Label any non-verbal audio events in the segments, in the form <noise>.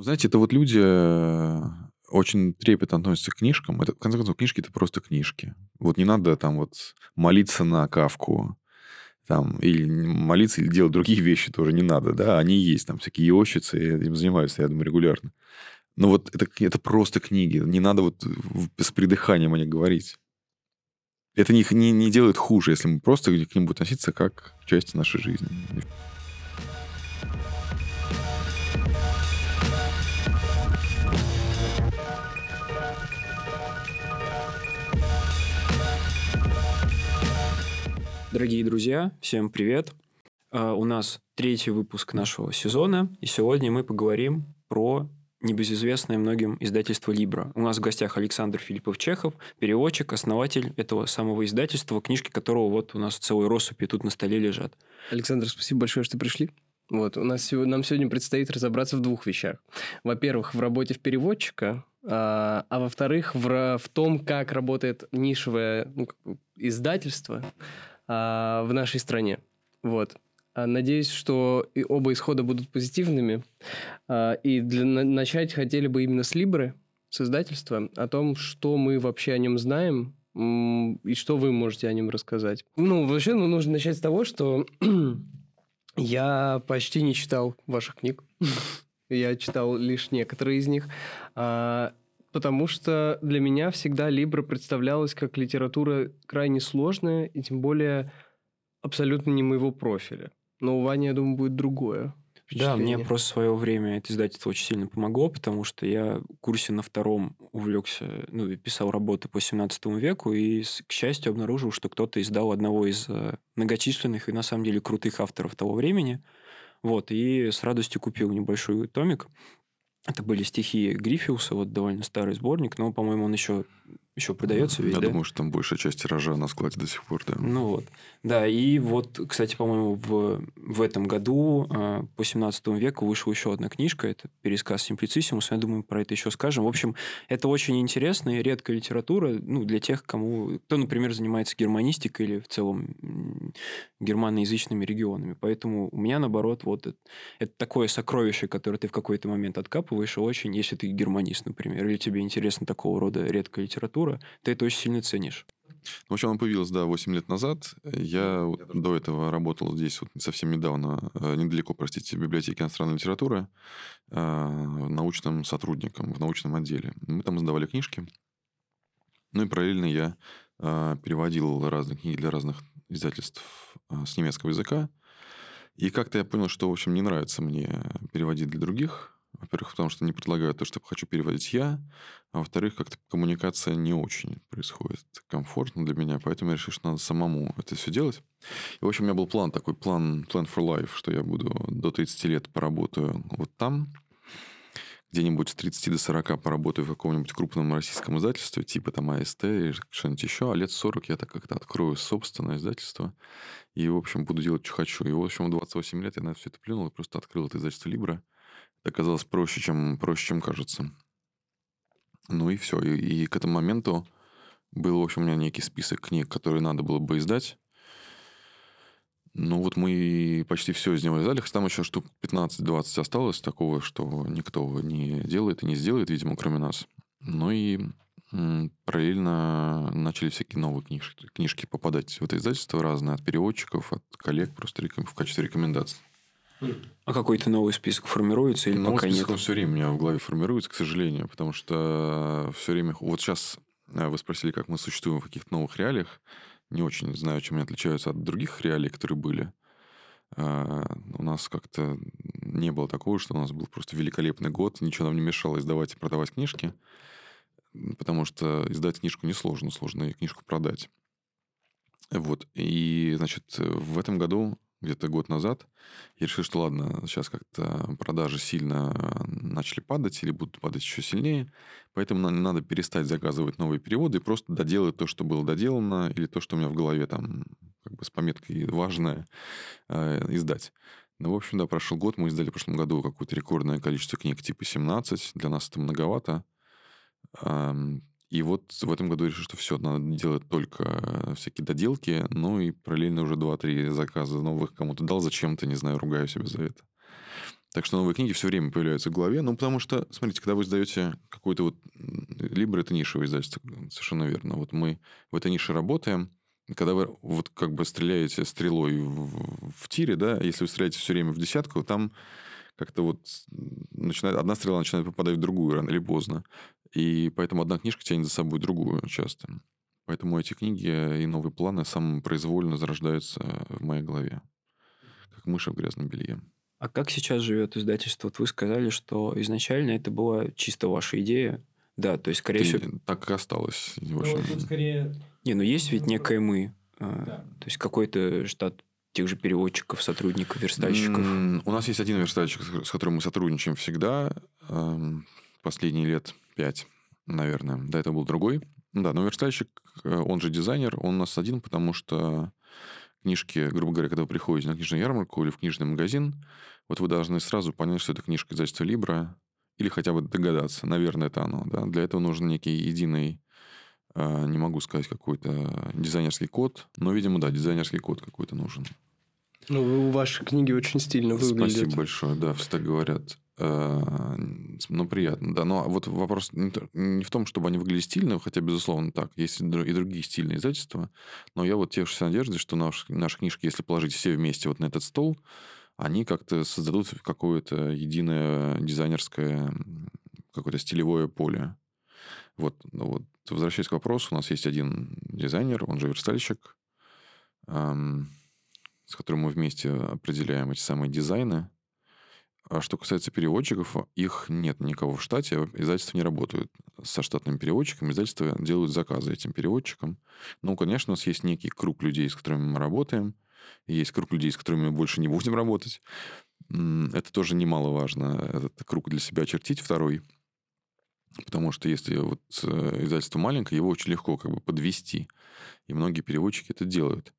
Знаете, это вот люди э, очень трепетно относятся к книжкам. Это, в конце концов, книжки — это просто книжки. Вот не надо там вот молиться на Кавку, там, или молиться, или делать другие <laughs> вещи тоже не надо, да, они есть, там всякие йощицы, я этим занимаюсь, я думаю, регулярно. Но вот это, это просто книги, не надо вот с придыханием о них говорить. Это не, не, не делает хуже, если мы просто к ним будем относиться как к части нашей жизни. Дорогие друзья, всем привет! Uh, у нас третий выпуск нашего сезона, и сегодня мы поговорим про небезызвестное многим издательство «Либра». У нас в гостях Александр Филиппов-Чехов, переводчик, основатель этого самого издательства, книжки которого вот у нас целые россыпи тут на столе лежат. Александр, спасибо большое, что пришли. Вот, у нас нам сегодня предстоит разобраться в двух вещах. Во-первых, в работе в переводчика, а, а во-вторых, в, в том, как работает нишевое ну, издательство, а, в нашей стране. Вот. А, надеюсь, что и оба исхода будут позитивными. А, и для начать хотели бы именно с Либры, с издательства, о том, что мы вообще о нем знаем и что вы можете о нем рассказать. Ну, вообще, ну, нужно начать с того, что <clears throat> я почти не читал ваших книг. <laughs> Я читал лишь некоторые из них потому что для меня всегда Либра представлялась как литература крайне сложная и тем более абсолютно не моего профиля. Но у Вани, я думаю, будет другое. Да, мне просто в свое время это издательство очень сильно помогло, потому что я в курсе на втором увлекся, ну, писал работы по 17 веку, и, к счастью, обнаружил, что кто-то издал одного из э, многочисленных и, на самом деле, крутых авторов того времени. Вот, и с радостью купил небольшой томик. Это были стихи Гриффиуса, вот довольно старый сборник, но, по-моему, он еще еще продается ведь, Я да? думаю, что там большая часть тиража на складе до сих пор, да. Ну вот. Да, и вот, кстати, по-моему, в, в этом году э, по 17 веку вышла еще одна книжка, это пересказ Симплициссимус, я думаю, про это еще скажем. В общем, это очень интересная и редкая литература, ну, для тех, кому, кто, например, занимается германистикой или в целом германоязычными регионами. Поэтому у меня, наоборот, вот это, это такое сокровище, которое ты в какой-то момент откапываешь, и очень, если ты германист, например, или тебе интересна такого рода редкая литература, культура, ты это очень сильно ценишь. В общем, она появилась, да, 8 лет назад. Я вот до этого работал здесь вот совсем недавно, э, недалеко, простите, в библиотеке иностранной литературы, э, научным сотрудником в научном отделе. Мы там сдавали книжки. Ну и параллельно я э, переводил разные книги для разных издательств с немецкого языка. И как-то я понял, что, в общем, не нравится мне переводить для других во-первых, потому что не предлагают то, что хочу переводить я. А во-вторых, как-то коммуникация не очень происходит комфортно для меня. Поэтому я решил, что надо самому это все делать. И, в общем, у меня был план такой, план plan for life, что я буду до 30 лет поработаю вот там, где-нибудь с 30 до 40 поработаю в каком-нибудь крупном российском издательстве, типа там АСТ или что-нибудь еще, а лет 40 я так как-то открою собственное издательство и, в общем, буду делать, что хочу. И, в общем, в 28 лет я на все это плюнул и просто открыл это издательство Libra оказалось проще, чем, проще, чем кажется. Ну и все. И, и к этому моменту был, в общем, у меня некий список книг, которые надо было бы издать. Ну вот мы почти все из него издали, хотя там еще штук 15-20 осталось такого, что никто не делает и не сделает, видимо, кроме нас. Ну и параллельно начали всякие новые книжки, книжки попадать в это издательство разные, от переводчиков, от коллег, просто в качестве рекомендаций. А какой-то новый список формируется или новый пока список, нет? Он все время у меня в голове формируется, к сожалению, потому что все время... Вот сейчас э, вы спросили, как мы существуем в каких-то новых реалиях. Не очень знаю, чем они отличаются от других реалий, которые были. А, у нас как-то не было такого, что у нас был просто великолепный год, ничего нам не мешало издавать и продавать книжки, потому что издать книжку несложно, сложно и книжку продать. Вот. И, значит, в этом году где-то год назад, я решил, что ладно, сейчас как-то продажи сильно начали падать или будут падать еще сильнее, поэтому надо перестать заказывать новые переводы и просто доделать то, что было доделано, или то, что у меня в голове там как бы с пометкой важное, э, издать. Ну, в общем, да, прошел год, мы издали в прошлом году какое-то рекордное количество книг, типа 17, для нас это многовато. И вот в этом году решил, что все, надо делать только всякие доделки, ну и параллельно уже 2-3 заказа новых кому-то дал зачем-то, не знаю, ругаю себя за это. Так что новые книги все время появляются в голове. Ну, потому что, смотрите, когда вы сдаете какой-то вот... Либо это нишевое издательство, совершенно верно. Вот мы в этой нише работаем, когда вы вот как бы стреляете стрелой в, в тире, да, если вы стреляете все время в десятку, там как-то вот начинает, одна стрела начинает попадать в другую рано или поздно. И поэтому одна книжка тянет за собой другую часто. Поэтому эти книги и новые планы самопроизвольно зарождаются в моей голове. Как мыши в грязном белье. А как сейчас живет издательство? Вот вы сказали, что изначально это была чисто ваша идея. Да, то есть, скорее Ты- всего... Так и осталось. Не, Ну, вот скорее... Не, ну есть ведь некое мы. а, Да. То есть, какой-то штат тех же переводчиков, сотрудников, верстальщиков. У нас есть один верстальщик, с которым мы сотрудничаем всегда. Последние лет пять, наверное. До этого был другой. Да, но верстальщик, э, он же дизайнер, он у нас один, потому что книжки, грубо говоря, когда вы приходите на книжную ярмарку или в книжный магазин, вот вы должны сразу понять, что это книжка издательства Libra, или хотя бы догадаться, наверное, это оно. Да? Для этого нужен некий единый, э, не могу сказать, какой-то дизайнерский код, но, видимо, да, дизайнерский код какой-то нужен. Ну, ваши книги очень стильно выглядят. Спасибо большое, да, все так говорят. Э, Ну, приятно, да. Но вот вопрос не в том, чтобы они выглядели стильно, хотя, безусловно, так. Есть и дру- и другие стильные издательства. Но я вот тешусь надеждой, что наш, наши книжки, если положить все вместе вот на этот стол, они как-то создадут какое-то единое дизайнерское, какое-то стилевое поле. Вот, ну вот, возвращаясь к вопросу, у нас есть один дизайнер, он же верстальщик, ам, с которым мы вместе определяем эти самые дизайны. А что касается переводчиков, их нет никого в штате, издательства не работают со штатными переводчиками, издательства делают заказы этим переводчикам. Ну, конечно, у нас есть некий круг людей, с которыми мы работаем, есть круг людей, с которыми мы больше не будем работать. Это тоже немаловажно, этот круг для себя очертить, второй. Потому что если вот э, издательство маленькое, его очень легко как бы подвести. И многие переводчики это делают.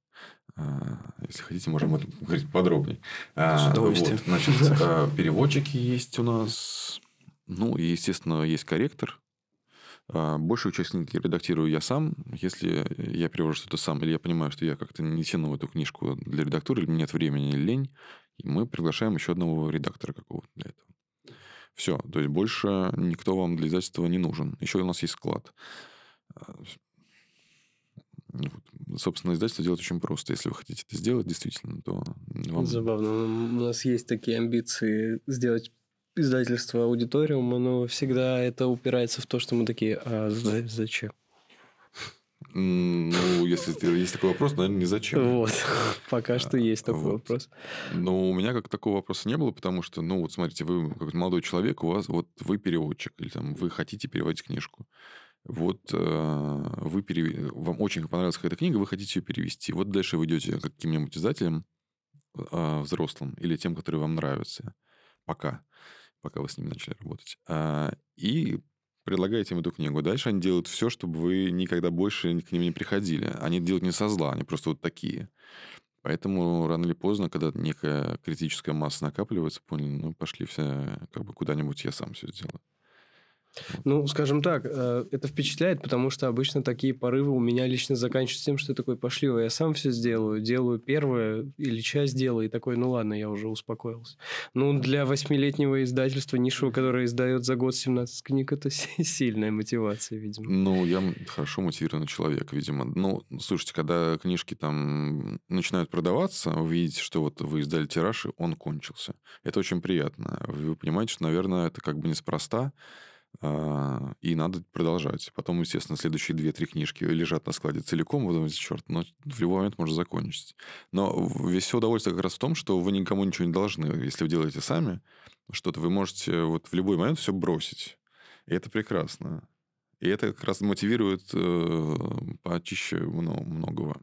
А, Если хотите, можем говорить подробнее. А, С удовольствием. вот, значит, а, переводчики есть у нас. Ну, и, естественно, есть корректор. Большую часть книги редактирую я сам. Если я перевожу что-то сам, или я понимаю, что я как-то не тяну эту книжку для редактуры, или нет времени, или лень, мы приглашаем еще одного редактора какого-то для этого. Все. То есть больше никто вам для издательства не нужен. Еще у нас есть склад. А, вот. Собственно, издательство делать очень просто. Если вы хотите это сделать, действительно, то вам... Забавно. У нас есть такие амбиции сделать издательство аудиториума, но всегда это упирается в то, что мы такие, а за- зачем? Ну, если есть такой вопрос, наверное, не зачем. Вот. <laughs> Пока что есть такой Вот. вопрос. Но у меня как такого вопроса не было, потому что, ну, вот смотрите, вы как молодой человек, у вас, вот вы переводчик, или там вы хотите переводить книжку. Вот э, вы перев- вам очень понравилась какая-то книга, вы хотите ее перевести. Вот дальше вы идете к каким-нибудь издателям э, взрослым или тем, которые вам нравятся. Пока. Пока вы с ними начали работать. А, и предлагаете им эту книгу. Дальше они делают все, чтобы вы никогда больше к ним не приходили. Они делают не со зла, они просто вот такие. Поэтому рано или поздно, когда некая критическая масса накапливается, поняли, ну, пошли все как бы куда-нибудь, я сам все сделаю. Ну, скажем так, э, это впечатляет, потому что обычно такие порывы у меня лично заканчиваются тем, что я такой, пошли, вы, я сам все сделаю, делаю первое или часть дела, и такой, ну ладно, я уже успокоился. Ну, для восьмилетнего издательства нишевого, которое издает за год 17 книг, это <laughs> си- сильная мотивация, видимо. Ну, я хорошо мотивированный человек, видимо. Ну, слушайте, когда книжки там начинают продаваться, вы видите, что вот вы издали тираж, и он кончился. Это очень приятно. Вы понимаете, что, наверное, это как бы неспроста, а, и надо продолжать. Потом, естественно, следующие две-три книжки лежат на складе целиком, вы думаете, черт, но в любой момент можно закончить. Но весь удовольствие как раз в том, что вы никому ничего не должны. Если вы делаете сами что-то, вы можете вот в любой момент все бросить. И это прекрасно. И это как раз мотивирует э, почище мно- многого.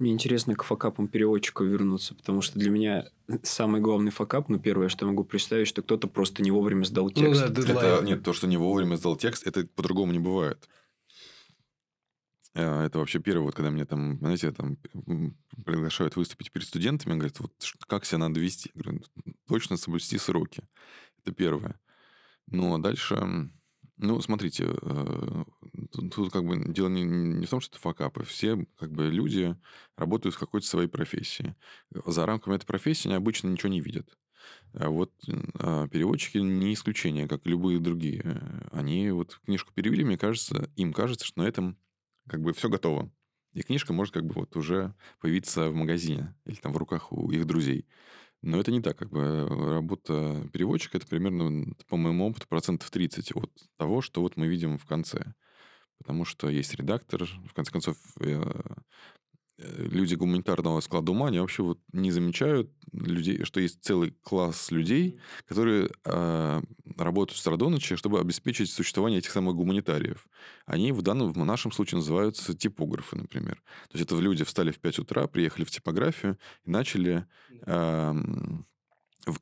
Мне интересно к факапам переводчика вернуться, потому что для меня самый главный факап, ну, первое, что я могу представить, что кто-то просто не вовремя сдал Ну текст. да, дедлайн. Это, нет, то, что не вовремя сдал текст, это по-другому не бывает. Э, Это вообще первое, вот когда меня там, знаете, там приглашают выступить перед студентами, говорят, вот как себя надо вести? Я говорю, точно соблюсти сроки. Это первое. Ну, а дальше Ну, смотрите, э, тут, как бы дело не, не в том, что это факапы. Все как бы люди работают в какой-то своей профессии. За рамками этой профессии они обычно ничего не видят. А вот а, переводчики не исключение, как любые другие. Они вот книжку перевели, мне кажется, им кажется, что на этом как бы все готово. И книжка может как бы вот уже появиться в магазине или там в руках у их друзей. Но это не так. Как бы э, работа переводчика это примерно, по моему опыту, процентов 30 от того, что вот мы видим в конце. Потому что есть редактор, в конце концов, э, люди гуманитарного склада ума, они вообще вот не замечают людей, что есть целый класс людей, которые э, работают с ночи, чтобы обеспечить существование этих самых гуманитариев. Они в данном, в нашем случае называются типографы, например. То есть это люди встали в 5 утра, приехали в типографию и начали, э,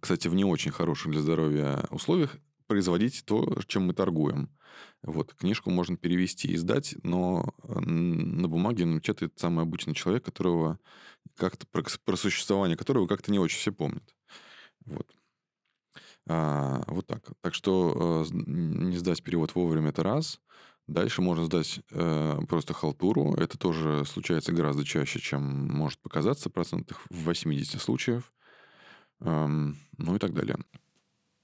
кстати, в не очень хороших для здоровья условиях производить то, чем мы торгуем. Вот, книжку можно перевести и издать, но э, на бумаге напечатает самый обычный человек, которого как-то про существование которого как-то не очень все помнят. Вот. А, вот так. Так что э, не сдать перевод вовремя это раз. Дальше можно сдать э, просто халтуру. Это тоже случается гораздо чаще, чем может показаться, процентах в 80 случаев. Эм, ну и так далее.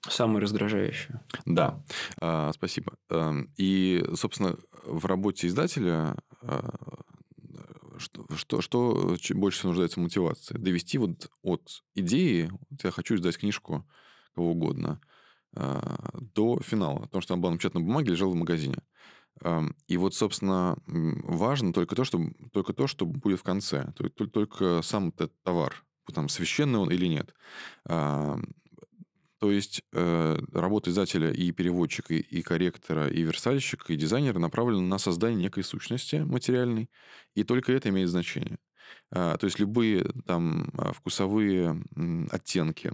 Самое раздражающее. Да, а, спасибо. Эм, и, собственно, в работе издателя а, что, что, что больше всего нуждается в мотивации? Довести вот от идеи, вот я хочу издать книжку кого угодно, а, до финала. Потому что она была напечатана на бумаге, лежала в магазине. Эм, и вот, собственно, важно только то, что, только то, что будет в конце. Только, только сам этот товар, там, священный он или нет. То есть э, работа издателя и переводчика, и корректора, и верстальщика, и дизайнера направлена на создание некой сущности материальной, и только это имеет значение. А, то есть любые там а, вкусовые оттенки,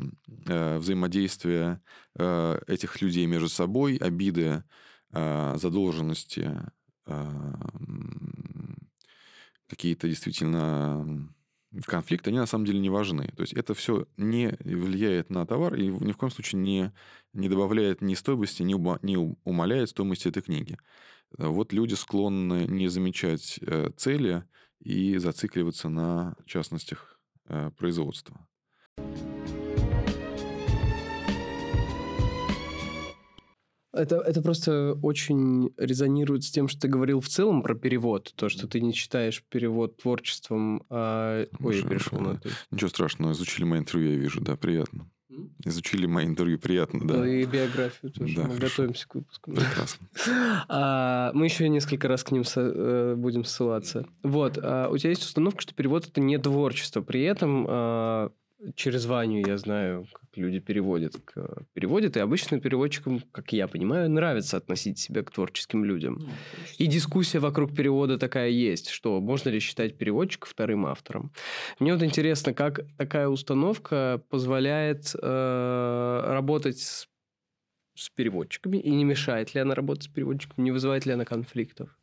э, взаимодействия э, этих людей между собой, обиды, а, задолженности, какие-то действительно конфликты, они на самом деле не важны. То есть это все не влияет на товар и ни в коем случае не, не добавляет ни стоимости, ни, ума, не умаляет стоимость этой книги. Вот люди склонны не замечать э, цели и зацикливаться на частностях э, производства. Это, это просто очень резонирует с тем, что ты говорил в целом про перевод. То, что ты не читаешь перевод творчеством. А... Ой, я перешел на это. Ничего страшного, изучили мои интервью, я вижу, да, приятно. Изучили мои интервью, приятно, да. Ну и биографию тоже. Да, Мы хорошо. готовимся к выпуску. Прекрасно. <laughs> А, мы еще несколько раз к ним со, э, будем ссылаться. Вот, а, у тебя есть установка, что перевод это не творчество. При этом а, через Ваню я знаю, как люди переводят. Переводят, и обычным переводчикам, как я понимаю, нравится относить себя к творческим людям. Ну, и дискуссия вокруг перевода такая есть, что можно ли считать переводчика вторым автором. Мне вот интересно, как такая установка позволяет э, работать с, с переводчиками, и не мешает ли она работать с переводчиками, не вызывает ли она конфликтов?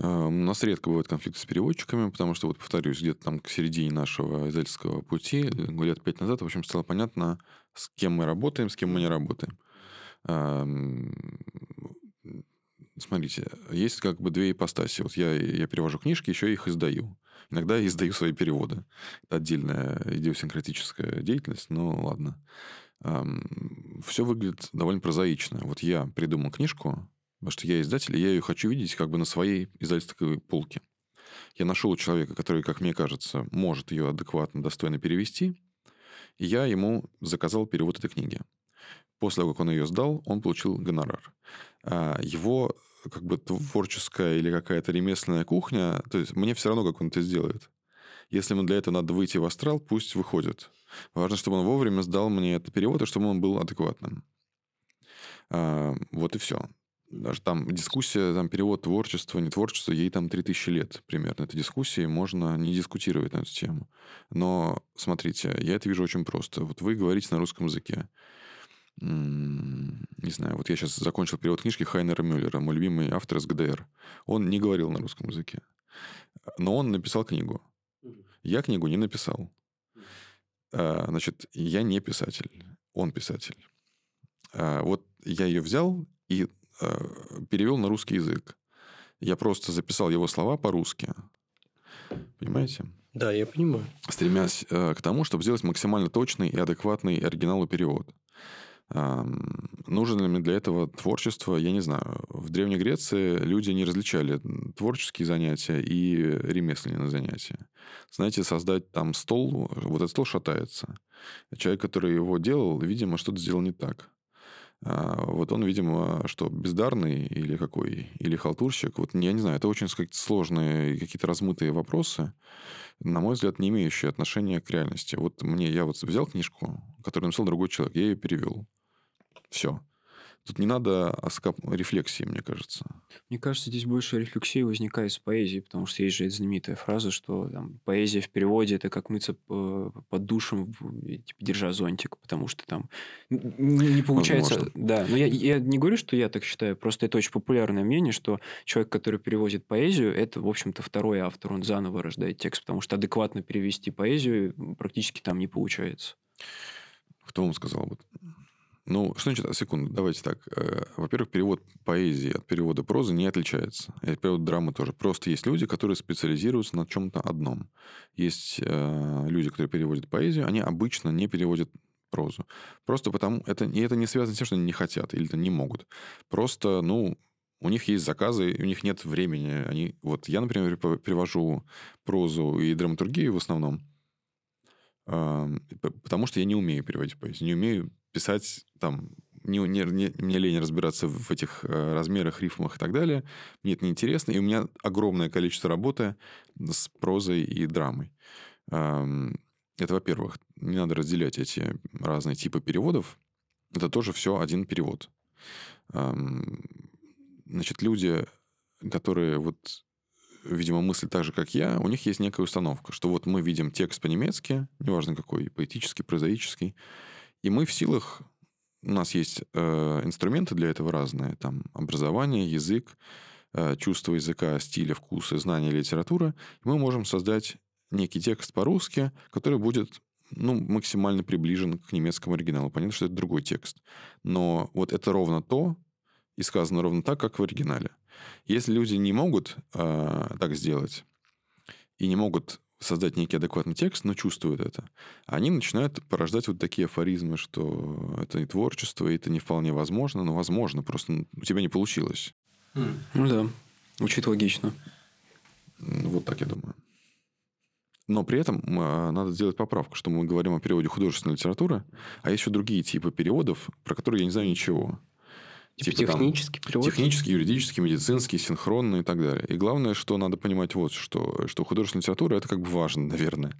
А, у нас редко бывают конфликты с переводчиками, потому что, вот повторюсь, где-то там к середине нашего издательского пути, лет пять назад, в общем, стало понятно, с кем мы работаем, с кем мы не работаем. Смотрите, есть как бы две ипостаси. Вот я, я перевожу книжки, еще их издаю. Иногда я издаю свои переводы. Это отдельная идиосинкратическая деятельность, но ладно. Все выглядит довольно прозаично. Вот я придумал книжку, Потому что я издатель, и я ее хочу видеть как бы на своей издательской полке. Я нашел человека, который, как мне кажется, может ее адекватно, достойно перевести, и я ему заказал перевод этой книги. После того, как он ее сдал, он получил гонорар. А его как бы творческая или какая-то ремесленная кухня, то есть мне все равно, как он это сделает. Если ему для этого надо выйти в астрал, пусть выходит. Важно, чтобы он вовремя сдал мне этот перевод, и чтобы он был адекватным. А, вот и все даже там дискуссия, там перевод творчества, не творчество, ей там 3000 лет примерно. Это дискуссии, можно не дискутировать на эту тему. Но смотрите, я это вижу очень просто. Вот вы говорите на русском языке. Не знаю, вот я сейчас закончил перевод книжки Хайнера Мюллера, мой любимый автор из ГДР. Он не говорил на русском языке. Но он написал книгу. Я книгу не написал. А, значит, я не писатель. Он писатель. А, вот я ее взял и перевел на русский язык. Я просто записал его слова по-русски. Понимаете? Да, я понимаю. Стремясь э, к тому, чтобы сделать максимально точный и адекватный оригиналу перевод. Нужно ли мне для этого творчество? Я не знаю. В Древней Греции люди не различали творческие занятия и ремесленные занятия. Знаете, создать там стол, вот этот стол шатается. Человек, который его делал, видимо, что-то сделал не так. А, вот он, видимо, что, бездарный или какой, или халтурщик. Вот я не знаю, это очень сложные, какие-то размытые вопросы, на мой взгляд, не имеющие отношения к реальности. Вот мне, я вот взял книжку, которую написал другой человек, я ее перевел. Все. Тут не надо оскап... рефлексии, мне кажется. Мне кажется, здесь больше рефлексии возникает с поэзией, потому что есть же эта знаменитая фраза, что там, поэзия в переводе это как мыться под душем, типа, держа зонтик, потому что там не получается... Возможно. Да, но я, я не говорю, что я так считаю, просто это очень популярное мнение, что человек, который переводит поэзию, это, в общем-то, второй автор, он заново рождает текст, потому что адекватно перевести поэзию практически там не получается. Кто вам сказал об этом? Ну, что значит, секунду, давайте так. Э, во-первых, перевод поэзии от перевода прозы не отличается. И перевод драмы тоже. Просто есть люди, которые специализируются на чем-то одном. Есть э, люди, которые переводят поэзию, они обычно не переводят прозу. Просто потому... Это, и это не связано с тем, что они не хотят или не могут. Просто, ну, у них есть заказы, у них нет времени. Они, вот я, например, перевожу прозу и драматургию в основном, потому что я не умею переводить поэзию, не умею писать там не, не, не, мне лень разбираться в этих э, размерах, рифмах и так далее. Мне это неинтересно. И у меня огромное количество работы с прозой и драмой. Эм, это, во-первых, не надо разделять эти разные типы переводов. Это тоже все один перевод. Эм, значит, люди, которые вот видимо, мыслят так же, как я, у них есть некая установка, что вот мы видим текст по-немецки, неважно какой, поэтический, прозаический, и мы в силах, у нас есть э, инструменты для этого разные, там образование, язык, э, чувство языка, стиля, вкуса, знания литературы, и мы можем создать некий текст по-русски, который будет ну, максимально приближен к немецкому оригиналу. Понятно, что это другой текст. Но вот это ровно то, и сказано ровно так, как в оригинале. Если люди не могут э, так сделать и не могут создать некий адекватный текст, но чувствуют это, они начинают порождать вот такие афоризмы, что это не творчество, и это не вполне возможно, но возможно, просто у тебя не получилось. Mm. Ну да, звучит логично. Вот так я думаю. Но при этом а, надо сделать поправку, что мы говорим о переводе художественной литературы, а есть еще другие типы переводов, про которые я не знаю ничего. Типа, типа технический там, перевод? Технический, юридический, медицинский, синхронный и так далее. И главное, что надо понимать вот что, что художественная литература – это как бы важно, наверное,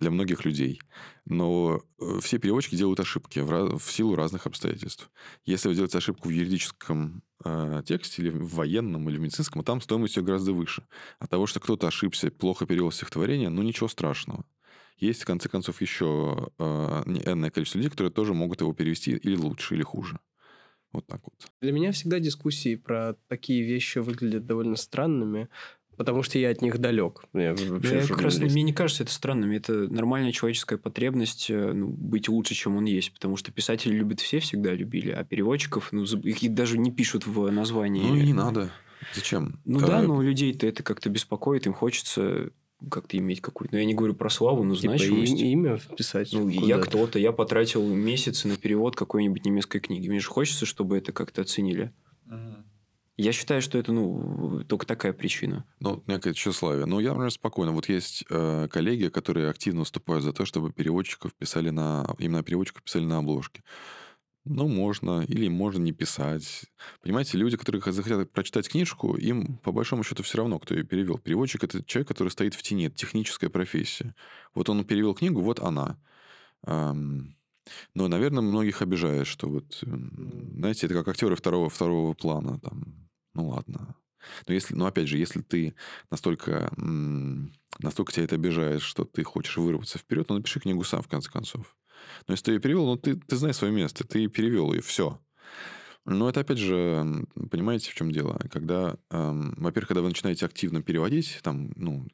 для многих людей. Но э, все переводчики делают ошибки в, в силу разных обстоятельств. Если вы делаете ошибку в юридическом э, тексте или в военном, или в медицинском, там стоимость ее гораздо выше. От того, что кто-то ошибся, плохо перевел стихотворение, ну ничего страшного есть, в конце концов, еще э, энное количество людей, которые тоже могут его перевести или лучше, или хуже. Вот так вот. Для меня всегда дискуссии про такие вещи выглядят довольно странными, потому что я от них далек. Я, вообще я как раз, мне не кажется это странным. Это нормальная человеческая потребность э, ну, быть лучше, чем он есть. Потому что писатели любят все, всегда любили, а переводчиков, ну, их даже не пишут в названии. Ну, и не надо. Зачем? Ну а... да, но людей-то это как-то беспокоит, им хочется как-то иметь какую-то... Ну, я не говорю про славу, но типа значимость. имя вписать. Ну, я кто-то. Я потратил месяцы на перевод какой-нибудь немецкой книги. Мне же хочется, чтобы это как-то оценили. Ага. Я считаю, что это, ну, только такая причина. Ну, некое тщеславие. Ну, я, например, спокойно. Вот есть э, коллеги, которые активно выступают за то, чтобы переводчиков писали на... Именно переводчиков писали на обложке. Ну, можно, или можно не писать. Понимаете, люди, которые захотят прочитать книжку, им по большому счету все равно, кто ее перевел. Переводчик это человек, который стоит в тени, это техническая профессия. Вот он перевел книгу, вот она. Но, наверное, многих обижает, что вот, знаете, это как актеры второго, второго плана. Там. Ну ладно. Но если, ну опять же, если ты настолько, настолько тебя это обижает, что ты хочешь вырваться вперед, ну напиши книгу сам, в конце концов. Но если ты ее перевел, ну, ты, ты знаешь свое место, ты перевел ее, все. Но это, опять же, понимаете, в чем дело? Когда, эм, во-первых, когда вы начинаете активно переводить, там, ну,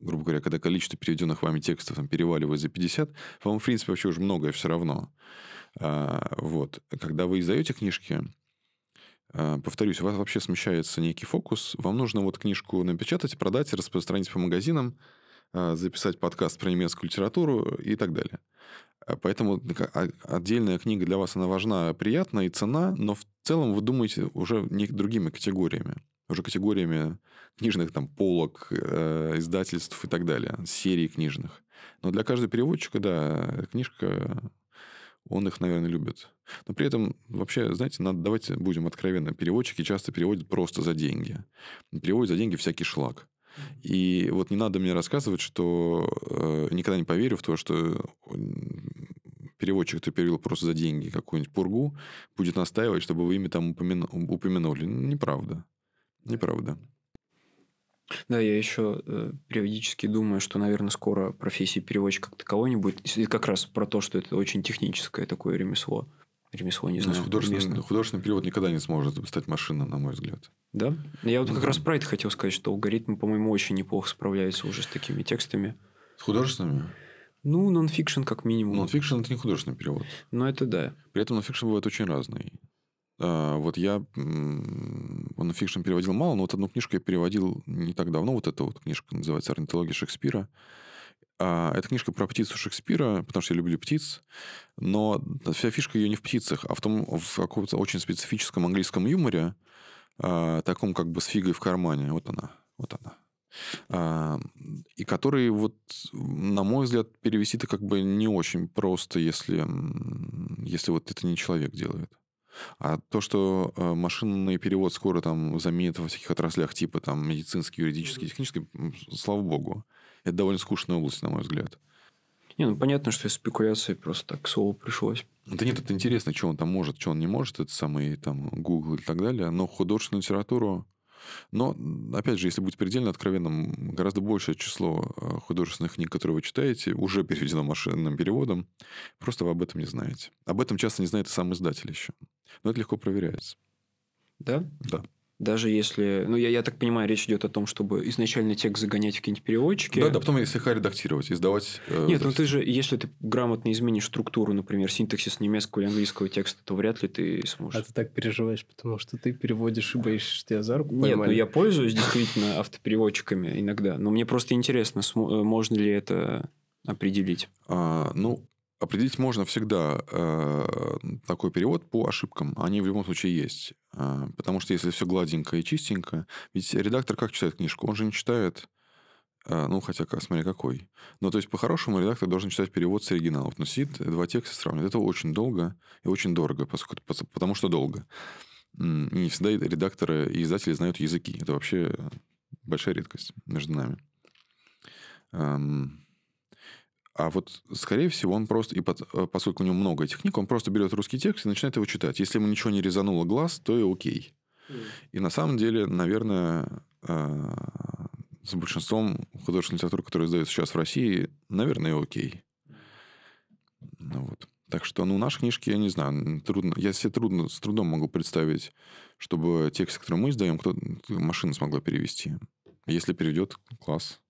грубо говоря, когда количество переведенных вами текстов там, переваливает за 50, вам, в принципе, вообще уже многое все равно. А, вот. Когда вы издаете книжки, Э, повторюсь, у вас вообще смещается некий фокус. Вам нужно вот книжку напечатать, продать, распространить по магазинам, э, записать подкаст про немецкую литературу и так далее. Э, поэтому отдельная книга для вас, она важна, приятна и цена, но в целом вы думаете уже не другими категориями. Уже категориями книжных там полок, издательств и так далее, серий книжных. Но для каждого переводчика, да, книжка он их, наверное, любит. Но при этом, вообще, знаете, надо, давайте будем откровенны, переводчики часто переводят просто за деньги. Переводят за деньги всякий шлак. И вот не надо мне рассказывать, что э, никогда не поверю в то, что переводчик, который перевел просто за деньги какую-нибудь пургу, будет настаивать, чтобы вы имя там упомянули. Неправда. Неправда. Да, я еще э, периодически думаю, что, наверное, скоро профессии переводчика как таковой не будет. И как раз про то, что это очень техническое такое ремесло. Ремесло, не знаю. Художественный, художественный перевод никогда не сможет стать машина, на мой взгляд. Да? Я вот как раз про это хотел сказать, что алгоритмы, по-моему, очень неплохо справляются уже с такими текстами. С художественными? Ну, нонфикшн как минимум. Нонфикшн – это не художественный перевод. Ну, это да. При этом нонфикшн бывает очень разный. А, вот я нонфикшн переводил мало, но вот одну книжку я переводил не так давно. Вот эта вот книжка называется «Орнитология Шекспира». А, это книжка про птиц у Шекспира, потому что я люблю птиц. Но вся фишка ее не в птицах, а в том, в каком-то очень специфическом английском юморе, а, таком как бы с фигой в кармане. Вот она, вот она. И который, вот, на мой взгляд, перевести-то как бы не очень просто, если, если вот это не человек делает. А то, что э, машинный перевод скоро там заменит во всяких отраслях, типа там медицинский, юридический, технический, слава богу. Это довольно скучная область, на мой взгляд. Не, ну понятно, что спекуляции просто так к слову пришлось. Да нет, это интересно, что он там может, что он не может, это самый там Google и так далее. Но художественную литературу но, опять же, если быть предельно откровенным, гораздо большее число э, художественных книг, которые вы читаете, уже переведено машинным переводом. Просто вы об этом не знаете. Об этом часто не знает и сам издатель еще. Но это легко проверяется. Да? Да. Даже если... Ну, я, я так понимаю, речь идет о том, чтобы изначально текст загонять в какие-нибудь переводчики. Да, да, потом слегка редактировать, издавать... Э, Нет, ну ты же, если ты грамотно изменишь структуру, например, синтаксис немецкого или английского текста, то вряд ли ты сможешь. А ты так переживаешь, потому что ты переводишь и боишься тебя за руку Нет, поймали. ну я пользуюсь действительно автопереводчиками иногда, но мне просто интересно, э, можно ли это определить. А, ну, Определить можно всегда э, такой перевод по ошибкам. Они в любом случае есть. Э, потому что если все гладенько и чистенько... Ведь редактор как читает книжку? Он же не читает... Э, ну, хотя, смотри, какой. Ну, то есть, по-хорошему, редактор должен читать перевод с оригиналов. Но сидит, два текста сравнивает. Это очень долго и очень дорого, поскольку, потому что долго. Не всегда редакторы и издатели знают языки. Это вообще большая редкость между нами. А вот, скорее всего, он просто, и э, поскольку у него много этих книг, он просто берет русский текст и начинает его читать. Если ему ничего не резануло глаз, то и окей. Mm. И на самом деле, наверное, э, с большинством художественной литературы, которая издается сейчас в России, наверное, и окей. Ну, вот. Так что, ну, наши книжки, я не знаю, трудно, я себе трудно, с трудом могу представить, чтобы текст, который мы издаем, кто машина смогла перевести. Если переведет, класс.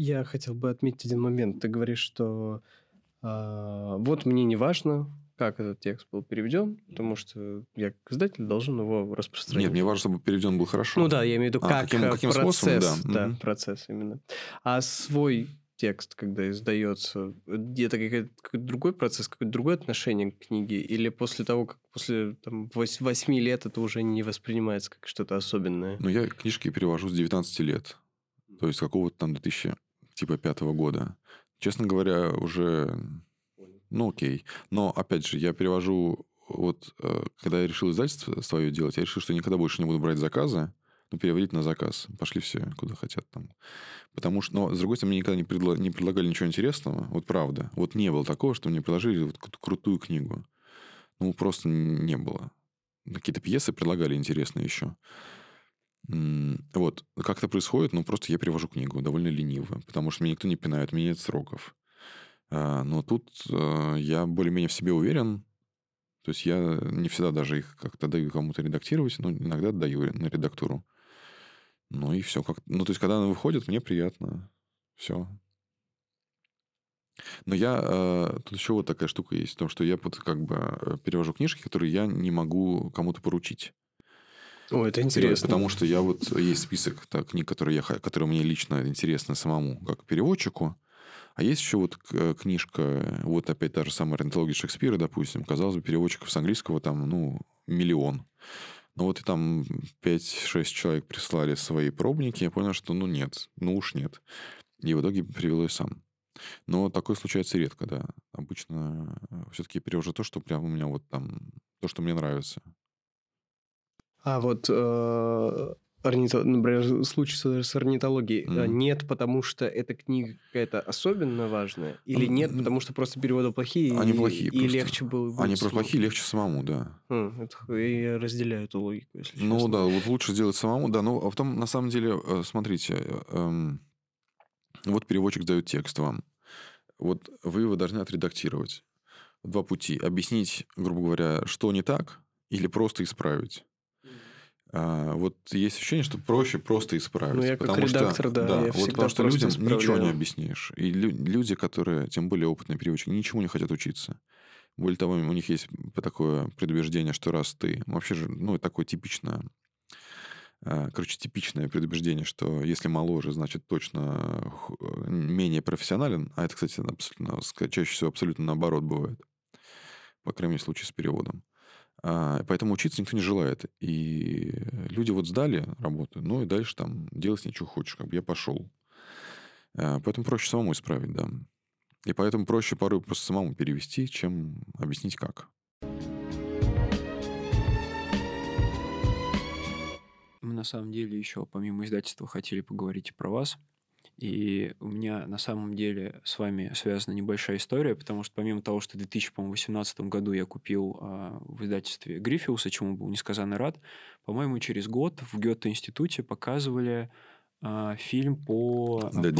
Я хотел бы отметить один момент. Ты говоришь, что а, вот мне не важно, как этот текст был переведен, потому что я как издатель должен его распространить. Нет, мне важно, чтобы переведен был хорошо. Ну да, я имею в виду, а, как каким, каким процесс, способом, да. да, угу. процесс именно. А свой текст, когда издается, это какой-то другой процесс, какое-то другое отношение к книге? Или после того, как после там, 8 лет это уже не воспринимается как что-то особенное? Ну, я книжки перевожу с 19 лет. То есть какого-то там 2000 типа пятого года. Честно говоря, уже... Ну, окей. Но, опять же, я перевожу... Вот, э, когда я решил издательство свое делать, я решил, что никогда больше не буду брать заказы, ну, переводить на заказ. Пошли все, куда хотят там. Потому что, но, с другой стороны, мне никогда не, предло, не предлагали ничего интересного. Вот правда. Вот не было такого, что мне предложили вот крутую книгу. Ну, просто не было. Какие-то пьесы предлагали интересные еще. Вот, как это происходит, ну, просто я перевожу книгу довольно лениво, потому что меня никто не пинает, у меня нет сроков. А, но тут а, я более-менее в себе уверен, то есть я не всегда даже их как-то даю кому-то редактировать, но иногда даю на редактуру. Ну и все. Как... Ну, то есть, когда она выходит, мне приятно. Все. Но я... Э, тут еще вот такая штука есть. В том, что я вот как бы перевожу книжки, которые я не могу кому-то поручить. О, это интересно. Потому что я вот... Есть список так, книг, которые, я, которые мне лично интересны самому, как переводчику. А есть еще вот э, книжка, вот опять та же самая орнитология Шекспира, допустим. Казалось бы, переводчиков с английского там, ну, миллион. Ну вот и там 5-6 человек прислали свои пробники, я понял, что ну нет, ну уж нет. И в итоге перевел ее сам. Но такое случается редко, да. Обычно э, все-таки перевожу то, что прям у меня вот там, то, что мне нравится. А вот э, орнито... например, случай с орнитологией mm. нет, потому что эта книга какая-то особенно важная, или нет, потому что просто переводы плохие, они и, плохие, и легче было. Они просто плохие, легче самому, да. Mm, это, я разделяю эту логику, если Ну честно. да, вот лучше сделать самому, да. Ну а потом на самом деле, э, смотрите, эм, вот переводчик дает текст вам, вот вы его должны отредактировать. Два пути: объяснить, грубо говоря, что не так, или просто исправить. А, вот есть ощущение, что проще просто исправить. Ну, я как потому редактор, что, да, да я вот потому что людям исправляю. ничего не объяснишь. И люди, которые, тем более опытные переводчики, ничего не хотят учиться. Более того, у них есть такое предубеждение, что раз ты... Вообще же, ну, такое типичное... А, короче, типичное предубеждение, что если моложе, значит точно менее профессионален. А это, кстати, абсолютно, чаще всего абсолютно наоборот бывает. По крайней мере, в случае с переводом. А, поэтому учиться никто не желает. И люди вот сдали работу, ну и дальше там делать ничего хочешь, как бы я пошел. А, поэтому проще самому исправить, да. И поэтому проще порой просто самому перевести, чем объяснить как. Мы на самом деле еще помимо издательства хотели поговорить и про вас. И у меня на самом деле с вами связана небольшая история, потому что помимо того, что в 2018 году я купил э, в издательстве Гриффиуса, чему был несказанно рад, по-моему, через год в Гёте-институте показывали э, фильм по... Да,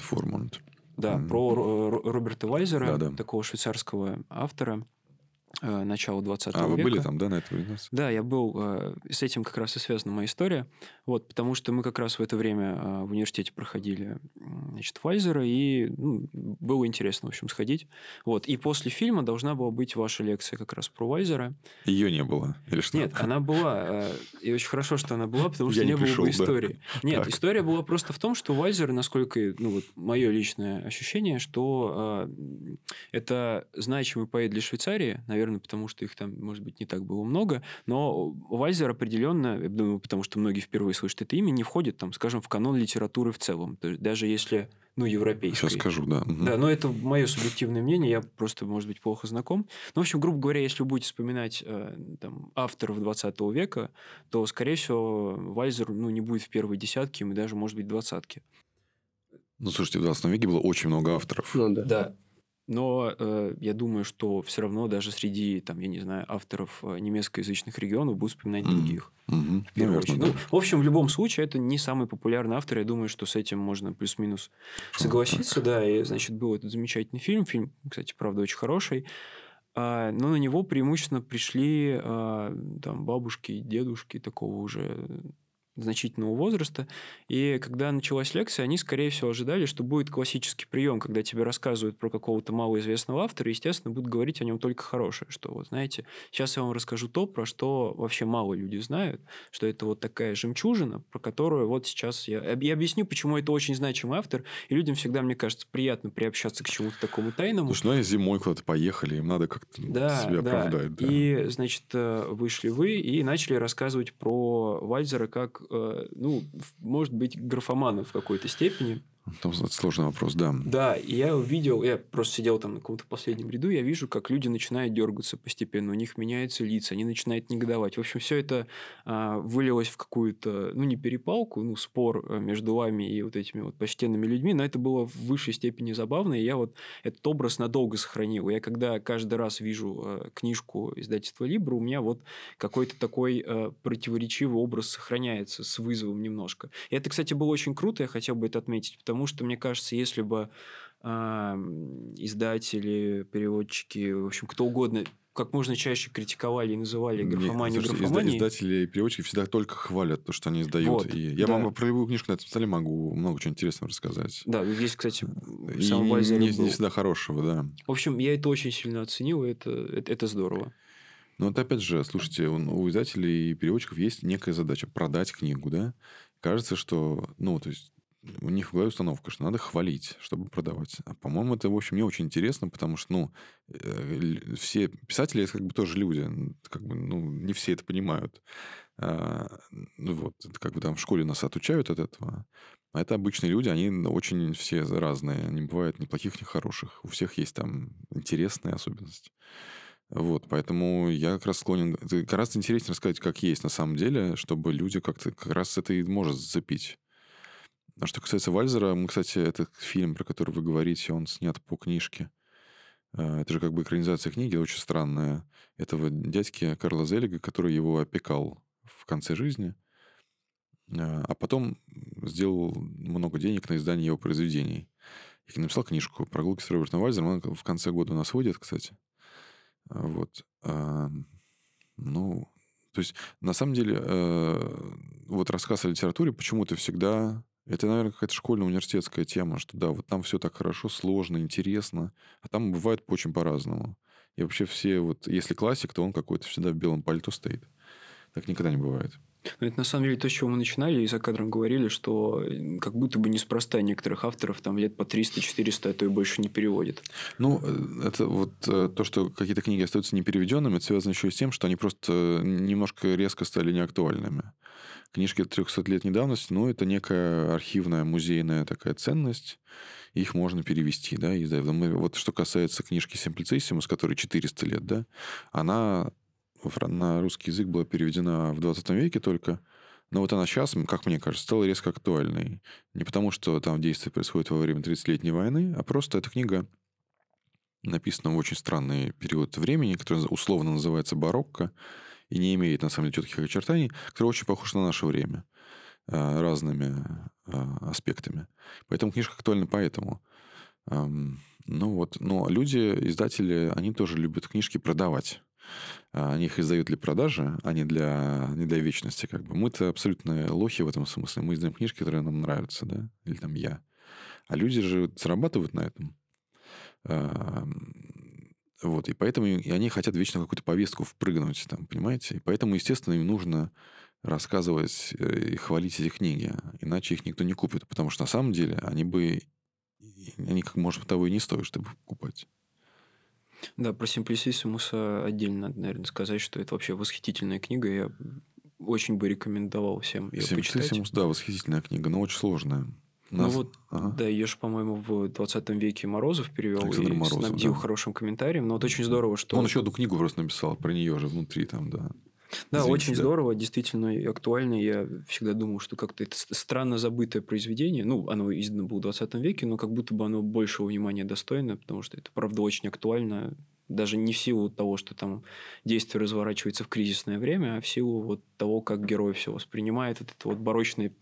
про... Formant. Да, mm-hmm. про Роберта Вайзера, да, да. такого швейцарского автора начала 20 а, века. А, вы были там, да, на этой презентации? Да, я был. Э, с этим как раз и связана моя история. Вот, потому что мы как раз в это время э, в университете проходили значит, Вайзера, и ну, было интересно, в общем, сходить. Вот, и после фильма должна была быть ваша лекция как раз про Вайзера. Ее не было? Или что? Нет, она была. Э, и очень хорошо, что она была, потому что я не, не пришел, было бы истории. Да. Нет, так. история была просто в том, что Вайзер, насколько, ну вот, мое личное ощущение, что э, это значимый поэт для Швейцарии, наверное, потому что их там, может быть, не так было много, но Вайзер определенно, я думаю, потому что многие впервые слышат это имя, не входит, там, скажем, в канон литературы в целом. То есть, даже если ну, европейской. Сейчас скажу, да. Да, но это мое субъективное мнение, я просто, может быть, плохо знаком. Ну, в общем, грубо говоря, если вы будете вспоминать э, там, авторов 20 века, то, скорее всего, Вайзер ну, не будет в первой десятке, и даже, может быть, двадцатке. Ну, слушайте, в 20 веке было очень много авторов. Ну, да. Да. Но э, я думаю, что все равно даже среди, там, я не знаю, авторов э, немецкоязычных регионов будут вспоминать mm-hmm. других. Mm-hmm. В первую очередь. Ну, в общем, в любом случае, это не самый популярный автор. Я думаю, что с этим можно плюс-минус согласиться. Да, и, значит, был этот замечательный фильм. Фильм, кстати, правда, очень хороший. А, но на него преимущественно пришли а, там бабушки, дедушки такого уже значительного возраста. И когда началась лекция, они, скорее всего, ожидали, что будет классический прием, когда тебе рассказывают про какого-то малоизвестного автора, и, естественно, будут говорить о нем только хорошее. Что вот, знаете, сейчас я вам расскажу то, про что вообще мало люди знают, что это вот такая жемчужина, про которую вот сейчас я, я объясню, почему это очень значимый автор, и людям всегда, мне кажется, приятно приобщаться к чему-то такому тайному. Слушай, ну, они зимой куда-то поехали, им надо как-то да, себя да. оправдать. Да. И, значит, э, вышли вы и начали рассказывать про Вальзера как ну, может быть, графомана в какой-то степени. Там сложный вопрос, да. Да, и я увидел, я просто сидел там на каком-то последнем ряду, я вижу, как люди начинают дергаться постепенно, у них меняются лица, они начинают негодовать. В общем, все это а, вылилось в какую-то, ну, не перепалку, ну, спор э, между вами и вот этими вот почтенными людьми, но это было в высшей степени забавно, и я вот этот образ надолго сохранил. Я когда каждый раз вижу а, книжку издательства Либра, у меня вот какой-то такой а, противоречивый образ сохраняется с вызовом немножко. И это, кстати, было очень круто, я хотел бы это отметить, потому Потому что, мне кажется, если бы э, издатели, переводчики, в общем, кто угодно как можно чаще критиковали и называли графоманию графоманией. Издатели и переводчики всегда только хвалят то, что они издают. Вот, и я да. вам про любую книжку на этом столе могу много чего интересного рассказать. Да, есть, кстати, самом Вальзере не, не был. всегда хорошего, да. В общем, я это очень сильно оценил, и это, это, это здорово. Но вот опять же, слушайте, у, у издателей и переводчиков есть некая задача продать книгу, да? Кажется, что, ну, то есть у них в установка, что надо хвалить, чтобы продавать. А, по-моему, это, в общем, не очень интересно, потому что, ну, э, все писатели это как бы тоже люди, как бы, ну, не все это понимают. А, ну, вот, это как бы там в школе нас отучают от этого. А это обычные люди, они очень все разные. Не бывает ни плохих, ни хороших. У всех есть там интересные особенности. Вот, поэтому я как раз склонен... Гораздо интереснее рассказать, как есть на самом деле, чтобы люди как-то... Как раз это и может зацепить. А что касается Вальзера, мы, кстати, этот фильм, про который вы говорите, он снят по книжке. Э, Это же как бы экранизация книги, очень странная. Этого дядьки Карла Зеллига, который его опекал в конце жизни, Э, а потом сделал много денег на издание его произведений. И написал книжку «Прогулки с Робертом Вальзером». Она в конце года у нас выйдет, кстати. А, Вот. А, Ну, то есть, на самом деле, э, вот рассказ о литературе почему-то всегда... Это, наверное, какая-то школьно-университетская тема, что да, вот там все так хорошо, сложно, интересно, а там бывает очень по-разному. И вообще все вот... Если классик, то он какой-то всегда в белом пальто стоит. Так никогда не бывает. Но это на самом деле то, с чего мы начинали, и за кадром говорили, что э, как будто бы неспроста некоторых авторов там лет по 300-400, а то и больше не переводят. Ну, э, это вот э, то, что какие-то книги остаются непереведенными, это связано еще и с тем, что они просто немножко резко стали неактуальными. Книжки 300 лет давности, ну, это некая архивная, музейная такая ценность. Их можно перевести, да, и. Мы- Вот что касается книжки Simplicissimus, которой 400 лет, да, она на русский язык была переведена в 20 веке только, но вот она сейчас, как мне кажется, стала резко актуальной. Не потому, что там действие происходит во время 30-летней войны, а просто эта книга написана в очень странный период времени, который условно называется барокко, и не имеет, на самом деле, четких очертаний, который очень похож на наше время а, разными а, аспектами. Поэтому книжка актуальна поэтому. Ну вот, но люди, издатели, они тоже любят книжки продавать. А, Они их издают для продажи, а не для, не для вечности. Как бы. Мы-то абсолютно лохи в этом смысле. Мы издаем книжки, которые нам нравятся, да? Или там я. А люди же зарабатывают на этом. Вот, и поэтому и они хотят вечно какую-то повестку впрыгнуть, там, понимаете? И поэтому, естественно, им нужно рассказывать э, и хвалить эти книги, иначе их никто не купит, потому что на самом деле они бы, они как может того и не стоят, чтобы покупать. Да, про Simplicissimus отдельно надо, наверное, сказать, что это вообще восхитительная книга. Я очень бы рекомендовал всем ее почитать. Simplicissimus, да, восхитительная книга, но очень сложная. Ну Нас- вот, Ага. да, ее же, по-моему, в 20 веке Морозов перевел Александр и Морозов, снабдил да. хорошим комментарием. Но вот очень здорово, что... Он еще одну книгу просто написал про нее же внутри там, да. Да, Извините, очень да. здорово, действительно и актуально. Я всегда думал, что как-то это странно забытое произведение. Ну, оно издано было в 20 веке, но как будто бы оно большего внимания достойно, потому что это, правда, очень актуально. Даже не в силу того, что там действие разворачивается в кризисное время, а в силу вот того, как герой все воспринимает. Вот это вот барочный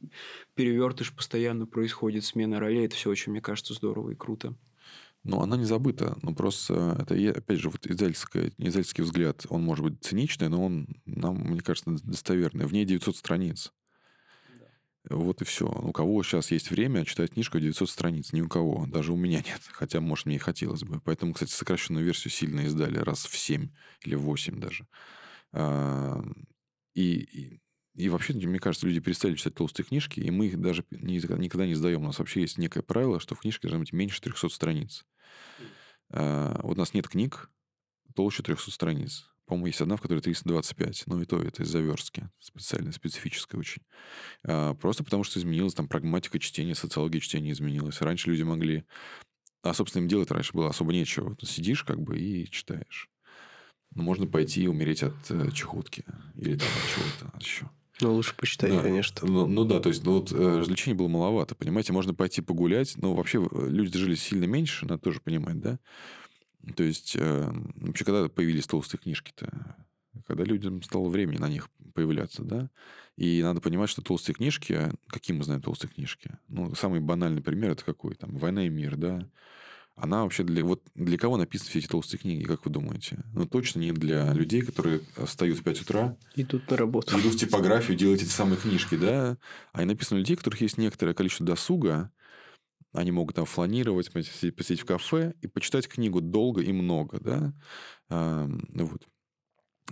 перевертыш постоянно происходит, смена ролей. Это все очень, мне кажется, здорово и круто. Но она не забыта. Ну, просто это, я- опять же, вот издательская, издательский взгляд, он может быть циничный, но он, нам, мне кажется, достоверный. В ней 900 страниц. Вот и все. У кого сейчас есть время читать книжку 900 страниц? Ни у кого. Даже у меня нет. Хотя, может, мне и хотелось бы. Поэтому, кстати, сокращенную версию сильно издали. Раз в 7 или в 8 даже. А, И, и, и вообще, мне кажется, люди перестали читать толстые книжки, и мы их даже не- никогда не сдаем. У нас вообще есть некое правило, что в книжке должно быть меньше 300 страниц. А, Вот у нас нет книг толще 300 страниц. По-моему, есть одна, в которой 325. Но и то это из-за верстки. Специально, специфическая очень. А, Просто потому, что изменилась там прагматика чтения, социология чтения изменилась. Раньше люди могли... А, собственно, им делать раньше было особо нечего. Вот Сидишь как бы и читаешь. Ну, можно пойти и умереть от э, чехотки. Или там от чего-то еще. Ну, лучше почитай, Да. конечно. Ну, ну да, то есть ну, вот, э, развлечений было маловато, понимаете? Можно пойти погулять, но вообще э, люди жили сильно меньше, надо тоже понимать, да? То есть э, вообще когда появились толстые книжки-то? Когда людям стало времени на них появляться, да? И надо понимать, что толстые книжки, какие мы знаем толстые книжки? Ну, самый банальный пример это какой? Там «Война и мир», да? Она вообще для... Вот для кого написаны все эти толстые книги, как вы думаете? Ну, точно не для людей, которые встают в 5 утра, Идут на работу. идут в типографию делать эти самые книжки, да? А и написано людей, у которых есть некоторое количество досуга, они могут там фланировать, посидеть, в кафе и почитать книгу долго и много, да. Вот.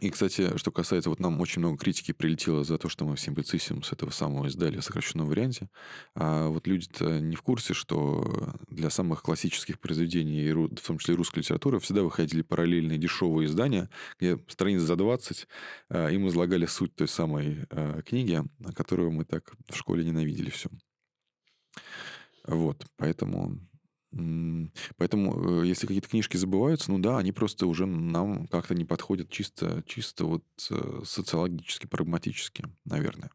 И, кстати, что касается, вот нам очень много критики прилетело за то, что мы Simplicissimus с этого самого издали в сокращенном варианте. А вот люди-то не в курсе, что для самых классических произведений, в том числе русской литературы, всегда выходили параллельные дешевые издания, где страниц за 20 а, им излагали суть той самой а, книги, которую мы так в школе ненавидели все. Вот, поэтому Поэтому, э, если какие-то книжки забываются, ну да, они просто уже нам как-то не подходят чисто, чисто вот э, социологически, прагматически, наверное.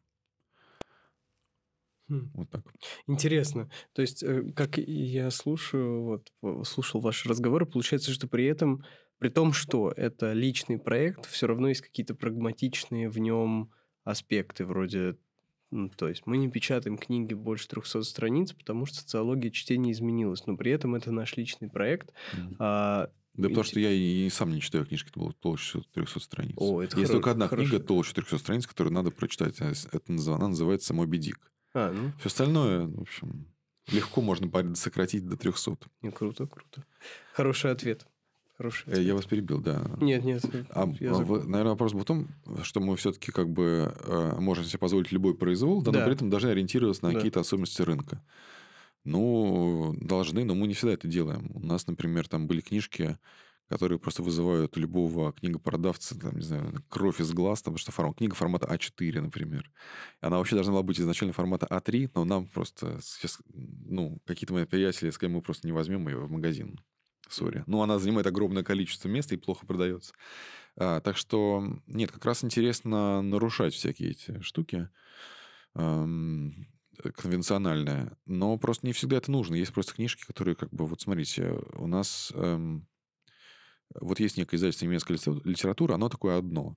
Хм. Вот так. Интересно. То есть, э, как я слушаю, вот, слушал ваши разговоры, получается, что при этом, при том, что это личный проект, все равно есть какие-то прагматичные в нем аспекты, вроде ну, то есть мы не печатаем книги больше 300 страниц, потому что социология чтения изменилась, но при этом это наш личный проект. Mm. А, да потому что я и сам не читаю книжки, это было толще 300 страниц. О, это Есть хоро... только одна хорошо. книга толще 300 страниц, которую надо прочитать. А это, она называется «Моби Дик». А, ну. Все остальное, в общем, легко можно сократить до 300. Не, круто, круто. Хороший ответ. Хороший. Э, я вас перебил, да. Нет, нет. А, в, наверное, вопрос был в том, что мы все-таки как бы э, можем себе позволить любой произвол, да, да. но при этом должны ориентироваться на да. какие-то особенности рынка. Ну, должны, но мы не всегда это делаем. У нас, например, там были книжки, которые просто вызывают у любого книгопродавца, там, не знаю, кровь из глаз, потому что формат, книга формата А4, например. Она вообще должна была быть изначально формата А3, но нам просто сейчас, ну, какие-то мои приятели, с мы просто не возьмем ее в магазин. Сори. Ну, она занимает огромное количество места и плохо продается. А, так что, нет, как раз интересно нарушать всякие эти штуки эм, конвенциональные. Но просто не всегда это нужно. Есть просто книжки, которые, как бы, вот смотрите, у нас... Эм, вот есть некое издательство немецкой литературы, оно такое одно.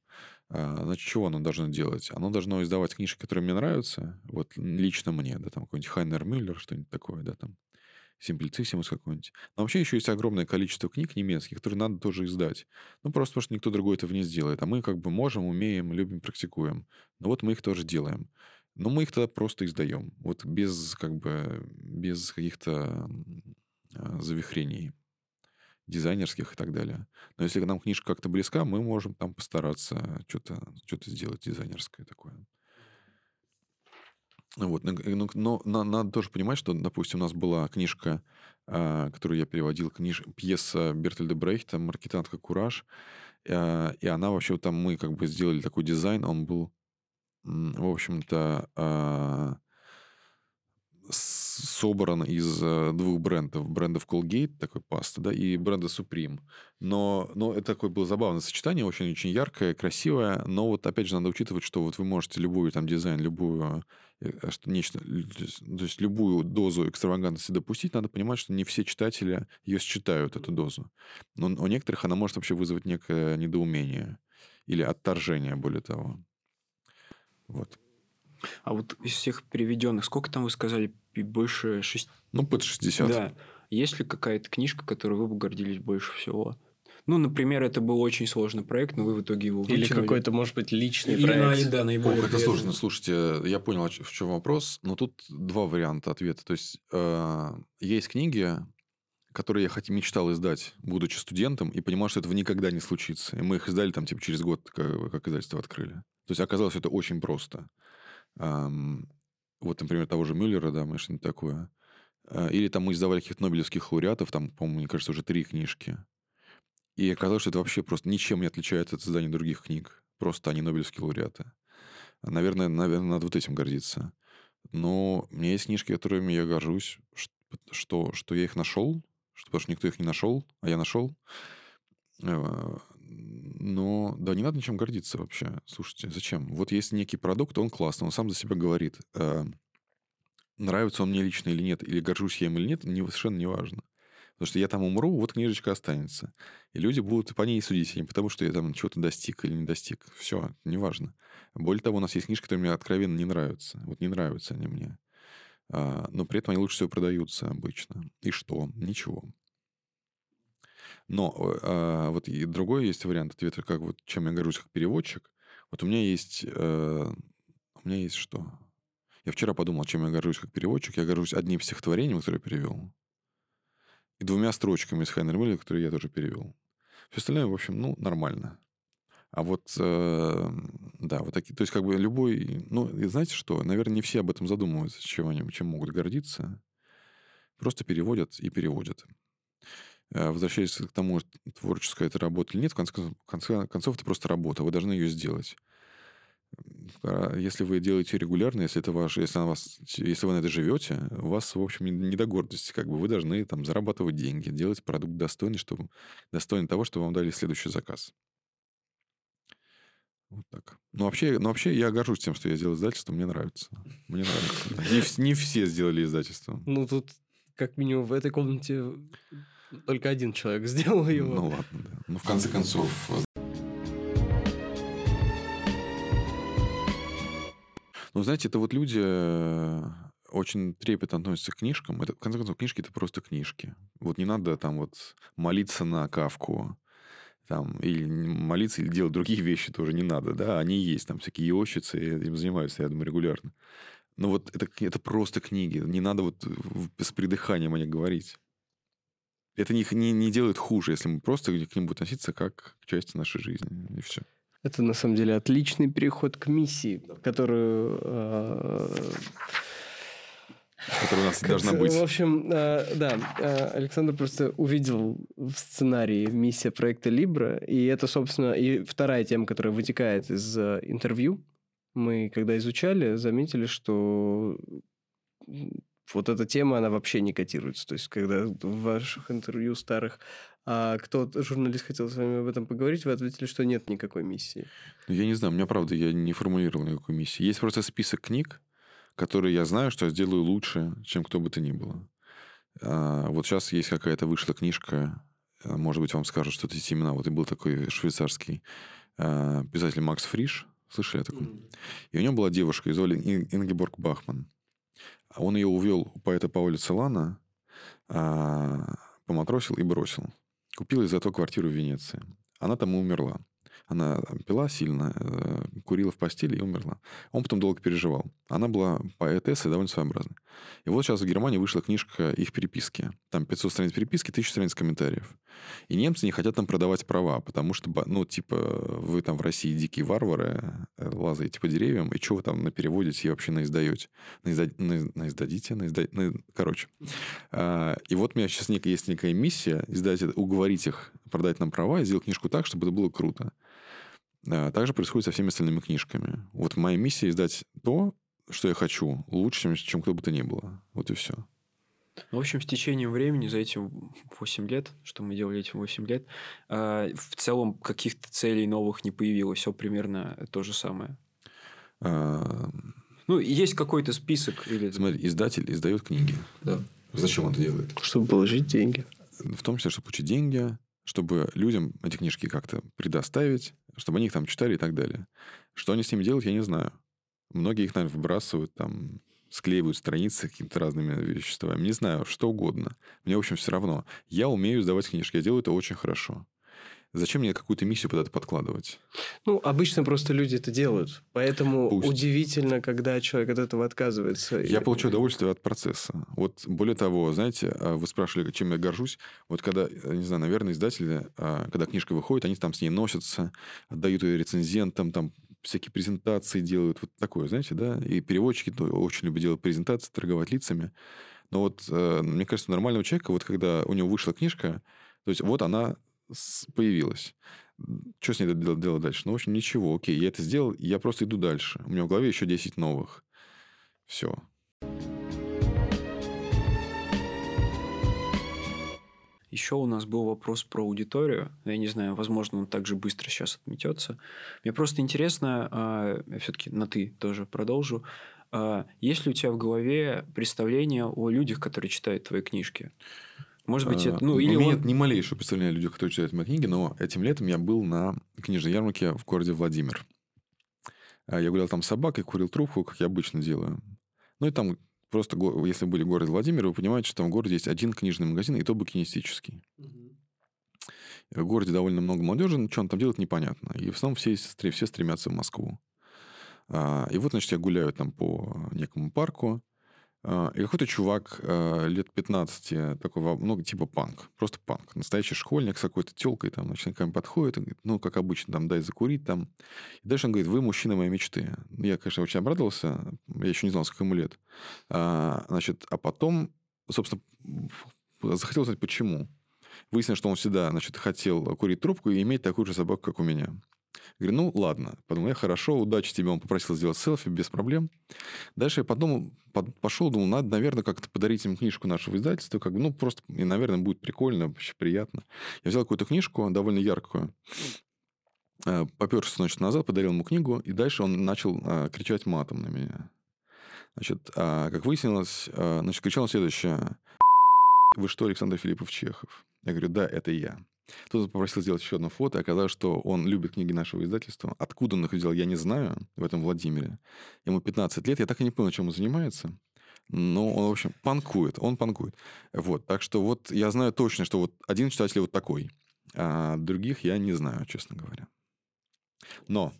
А, значит, чего оно должно делать? Оно должно издавать книжки, которые мне нравятся, вот лично мне, да, там какой-нибудь Хайнер Мюллер, что-нибудь такое, да, там, Симплициссимус какой-нибудь. Но вообще еще есть огромное количество книг немецких, которые надо тоже издать. Ну, просто потому что никто другой этого не сделает. А мы как бы можем, умеем, любим, практикуем. Но вот мы их тоже делаем. Но мы их тогда просто издаем. Вот без как бы, без каких-то а, завихрений дизайнерских и так далее. Но если нам книжка как-то близка, мы можем там постараться что-то что сделать дизайнерское такое. Вот, но, но, но надо тоже понимать, что, допустим, у нас была книжка, а, которую я переводил, книж, пьеса Бертольда Брейхта «Маркетантка Кураж», а, и она вообще, там мы как бы сделали такой дизайн, он был, в общем-то, а, собран из э, двух брендов. Брендов Colgate, такой паста, да, и бренда Supreme. Но, но это такое было забавное сочетание, очень-очень яркое, красивое. Но вот опять же надо учитывать, что вот вы можете любую там дизайн, любую э, что нечто, то есть любую дозу экстравагантности допустить, надо понимать, что не все читатели ее считают, эту дозу. Но у некоторых она может вообще вызвать некое недоумение или отторжение, более того. Вот. А вот из всех переведенных, сколько там вы сказали? Больше 6... Ну, под 60. Да. Есть ли какая-то книжка, которой вы бы гордились больше всего? Ну, например, это был очень сложный проект, но вы в итоге его вытянули. Или какой-то, может быть, личный Или, проект. Да, наиболее Ох, это сложно. Слушайте, я понял, в чем вопрос. Но тут два варианта ответа. То есть, э, есть книги, которые я хоть мечтал издать, будучи студентом, и понимал, что этого никогда не случится. И мы их издали там типа через год, как, как издательство открыли. То есть, оказалось, это очень просто. Вот, например, того же Мюллера, да, мы что-нибудь такое. А, или там мы издавали каких-то нобелевских лауреатов, там, по-моему, мне кажется, уже три книжки. И оказалось, что это вообще просто ничем не отличается от издания других книг. Просто они нобелевские лауреаты. Наверное, наверное, надо вот этим гордиться. Но у меня есть книжки, которыми я горжусь, что, что я их нашел, что, потому что никто их не нашел, а я нашел. Но да, не надо ничем гордиться вообще. Слушайте, зачем? Вот есть некий продукт, он классный, он сам за себя говорит. Э, нравится он мне лично или нет, или горжусь я им или нет, не, совершенно не важно. Потому что я там умру, вот книжечка останется. И люди будут по ней судить, а не потому, что я там чего-то достиг или не достиг. Все, неважно. Более того, у нас есть книжки, которые мне откровенно не нравятся. Вот не нравятся они мне. А, но при этом они лучше всего продаются обычно. И что? Ничего. Но э, вот и другой есть вариант ответа, как вот чем я горжусь как переводчик. Вот у меня есть... Э, у меня есть что? Я вчера подумал, чем я горжусь как переводчик. Я горжусь одним стихотворением, которое я перевел, и двумя строчками из Хайнер Милля, которые я тоже перевел. Все остальное, в общем, ну, нормально. А вот, э, да, вот такие, то есть как бы любой, ну, и знаете что, наверное, не все об этом задумываются, чем они, чем могут гордиться. Просто переводят и переводят. Э, возвращаясь к тому, творческая это работа или нет, в конце, в конце концов, это просто работа, вы должны ее сделать. А если вы делаете регулярно, если это ваш, если, на вас, если вы на это живете, у вас, в общем, не до гордости. Как бы вы должны там зарабатывать деньги, делать продукт достойный, чтобы, достойный того, чтобы вам дали следующий заказ. Вот так. Ну, вообще, ну, вообще я горжусь тем, что я сделал издательство, мне нравится. Мне нравится. Не, не все сделали издательство. Ну, тут как минимум в этой комнате только один человек <laughs> сделал его. Ну, ладно, да. Ну, в конце концов, Ну, знаете, это вот люди э, очень трепетно относятся к книжкам. Это, в конце концов, книжки — это просто книжки. Вот не надо там вот молиться на кавку, там, или молиться, или делать другие <laughs> вещи тоже не надо, да, они есть, там всякие йощицы, этим занимаются, я думаю, регулярно. Но вот это, это просто книги, не надо вот с придыханием о них говорить. Это не, не, не делает хуже, если мы просто к ним будем относиться как к части нашей жизни, и все. Это на самом деле отличный переход к миссии, которую э, которая у нас должна быть. В общем, э, да, э, Александр просто увидел в сценарии миссия проекта Libra, и это, собственно, и вторая тема, которая вытекает из интервью. Мы, когда изучали, заметили, что вот эта тема, она вообще не котируется. То есть, когда в ваших интервью старых а кто журналист хотел с вами об этом поговорить, вы ответили, что нет никакой миссии. Ну, я не знаю, у меня правда, я не формулировал никакой миссии. Есть просто список книг, которые я знаю, что я сделаю лучше, чем кто бы то ни было. А, вот сейчас есть какая-то вышла книжка, а, может быть, вам скажут, что это эти имена. Вот и был такой швейцарский а, писатель Макс Фриш, слышали о таком? Mm-hmm. И у него была девушка из Оли Ингеборг Бахман. Он ее увел у поэта Пауля Целана, поматросил и бросил. Купила из-за этого квартиру в Венеции. Она там и умерла. Она пила сильно, э, курила в постели и умерла. Он потом долго переживал. Она была поэтесса довольно своеобразной. И вот сейчас в Германии вышла книжка их переписки. Там 500 страниц переписки, 1000 страниц комментариев. И немцы не хотят там продавать права, потому что, ну, типа, вы там в России дикие варвары, э, лазаете по деревьям, и что вы там на переводите и вообще наиздаете? Наизда... Наиздадите? Наизда... На... Короче. А, и вот у меня сейчас есть некая миссия издать, уговорить их продать нам права и сделать книжку так, чтобы это было круто. А, также происходит со всеми остальными книжками. Вот моя миссия издать то, что я хочу, лучше, чем, чем кто бы то ни было. Вот и все. Ну, в общем, с течением времени, за эти 8 лет, что мы делали эти 8 лет, а, в целом каких-то целей новых не появилось. Все примерно то же самое. А... Ну, есть какой-то список. Или... Смотри, издатель издает книги. Да. Зачем он это делает? Чтобы положить деньги. В том числе, чтобы получить деньги, чтобы людям эти книжки как-то предоставить, чтобы они их там читали и так далее. Что они с ними делают, я не знаю. Многие их, наверное, выбрасывают, там, склеивают страницы какими-то разными веществами. Не знаю, что угодно. Мне, в общем, все равно. Я умею сдавать книжки, я делаю это очень хорошо. Зачем мне какую-то миссию под это подкладывать? Ну, обычно просто люди это делают. Поэтому Пусть. удивительно, когда человек от этого отказывается. Я и... получаю удовольствие от процесса. Вот более того, знаете, а, вы спрашивали, чем я горжусь. Вот когда, не знаю, наверное, издатели, а, когда книжка выходит, они там с ней носятся, отдают ее рецензентам, там всякие презентации делают, вот такое, знаете, да? И переводчики очень любят делать презентации, торговать лицами. Но вот, э, мне кажется, нормального человека, вот когда у него вышла книжка, то есть вот она появилась. Что с ней делать, дальше? Ну, в общем, ничего. Окей, я это сделал, я просто иду дальше. У меня в голове еще 10 новых. Все. Еще у нас был вопрос про аудиторию. Я не знаю, возможно, он также быстро сейчас отметется. Мне просто интересно, а, я все-таки на ты тоже продолжу. А, есть ли у тебя в голове представление о людях, которые читают твои книжки? Может быть, это... Ну, или У меня он... нет ни малейшего представления о людях, которые читают мои книги, но этим летом я был на книжной ярмарке в городе Владимир. А, я гулял там с собакой, курил трубку, как я обычно делаю. Ну, и там просто, если были в городе Владимир, вы понимаете, что там в городе есть один книжный магазин, и то букинистический. Угу. В городе довольно много молодежи, но что он там делает, непонятно. И в основном все, все стремятся в Москву. А, и вот, значит, я гуляю там по некому парку, и какой-то чувак а, лет 15, такой, ну, типа панк, просто панк. Настоящий школьник с какой-то телкой, там, мне подходит, и говорит, ну, как обычно, там, дай закурить, там. И дальше он говорит, вы мужчина моей мечты. Я, конечно, очень обрадовался, я еще не знал, сколько ему лет. А, значит, а потом, собственно, захотел знать, почему. Выяснилось, что он всегда, значит, хотел курить трубку и иметь такую же собаку, как у меня. Говорю, ну ладно. Подумал, я хорошо, удачи тебе. Он попросил сделать селфи без проблем. Дальше я подумал, под, пошел, думал, надо, наверное, как-то подарить им книжку нашего издательства. Как бы, ну, просто, и, наверное, будет прикольно, вообще приятно. Я взял какую-то книжку, довольно яркую, э, поперся, значит, назад, подарил ему книгу, и дальше он начал а, кричать матом на меня. Значит, а, как выяснилось, а, значит, кричал он следующее. Вы что, Александр Филиппов Чехов? Я говорю, да, это я. Кто-то попросил сделать еще одно фото, и оказалось, что он любит книги нашего издательства. Откуда он их взял, я не знаю, в этом Владимире. Ему 15 лет, я так и не понял, чем он занимается. Но он, в общем, панкует, он панкует. Вот, так что вот я знаю точно, что вот один читатель вот такой, а других я не знаю, честно говоря. Но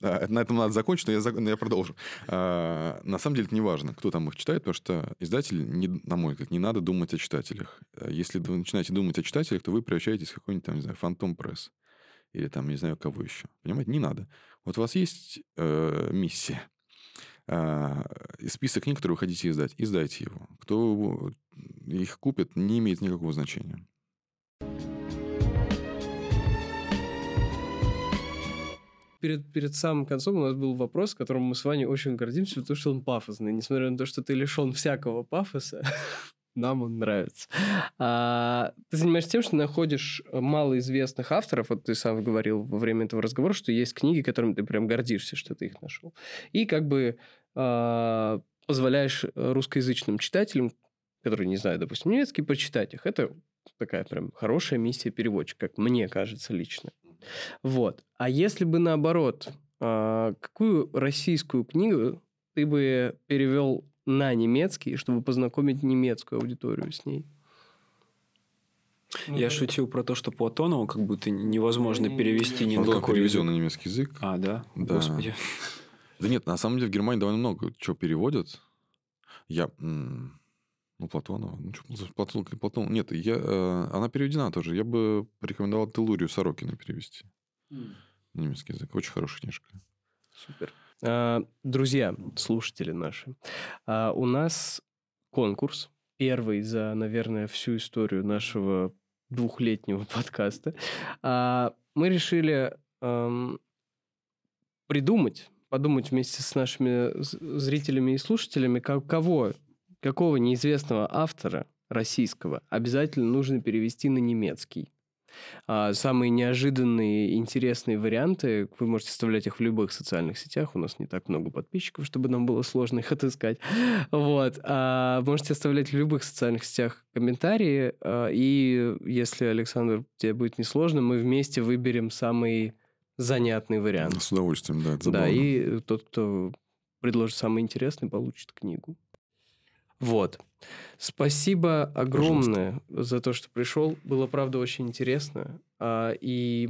на этом надо закончить, но я, но я продолжу. А, на самом деле это не важно, кто там их читает, потому что издатель, не, на мой взгляд, не надо думать о читателях. А если вы начинаете думать о читателях, то вы превращаетесь в какой-нибудь там, не знаю, фантом пресс. Или там, не знаю, кого еще. Понимаете? Не надо. Вот у вас есть э, миссия. Э, список книг, которые вы хотите издать. Издайте его. Кто их купит, не имеет никакого значения. Перед, перед самым концом у нас был вопрос, которым мы с вами очень гордимся, потому что он пафосный. Несмотря на то, что ты лишен всякого пафоса, <laughs> нам он нравится. А, ты занимаешься тем, что находишь малоизвестных авторов. Вот ты сам говорил во время этого разговора, что есть книги, которыми ты прям гордишься, что ты их нашел. И как бы а, позволяешь русскоязычным читателям, которые не знают, допустим, немецкий, прочитать их. Это такая прям хорошая миссия переводчика, как мне кажется лично. Вот. А если бы наоборот, а, какую российскую книгу ты бы перевел на немецкий, чтобы познакомить немецкую аудиторию с ней? Ну, Я да. шутил про то, что Платонова как будто невозможно не, перевести ни на какой переведен на немецкий язык. А, да? Да. Господи. Да нет, на самом деле в Германии довольно много чего переводят. Я... Ну, Платонова. Ну, что, Платон, Платон. Нет, я, э, она переведена тоже. Я бы порекомендовал Телурию Сорокина перевести. Mm. Немецкий язык. Очень хорошая книжка. Супер. А, друзья, слушатели наши, а, у нас конкурс. Первый за, наверное, всю историю нашего двухлетнего подкаста. А, мы решили эм, придумать, подумать вместе с нашими зрителями и слушателями, кого какого неизвестного автора российского обязательно нужно перевести на немецкий. А самые неожиданные, интересные варианты, вы можете оставлять их в любых социальных сетях. У нас не так много подписчиков, чтобы нам было сложно их отыскать. Вот. А можете оставлять в любых социальных сетях комментарии. А, и если, Александр, тебе будет несложно, мы вместе выберем самый занятный вариант. С удовольствием, да. да, и тот, кто предложит самый интересный, получит книгу. Вот. Спасибо огромное Пожалуйста. за то, что пришел. Было, правда, очень интересно. А, и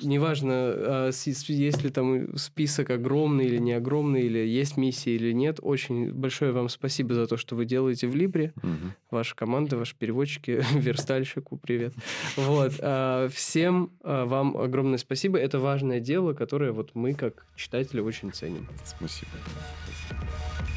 неважно, а, есть ли там список огромный или не огромный, или есть миссия или нет. Очень большое вам спасибо за то, что вы делаете в Либре. Угу. Ваша команда, ваши переводчики, <laughs> верстальщику привет. Вот. А, всем а, вам огромное спасибо. Это важное дело, которое вот мы, как читатели, очень ценим. Спасибо. спасибо.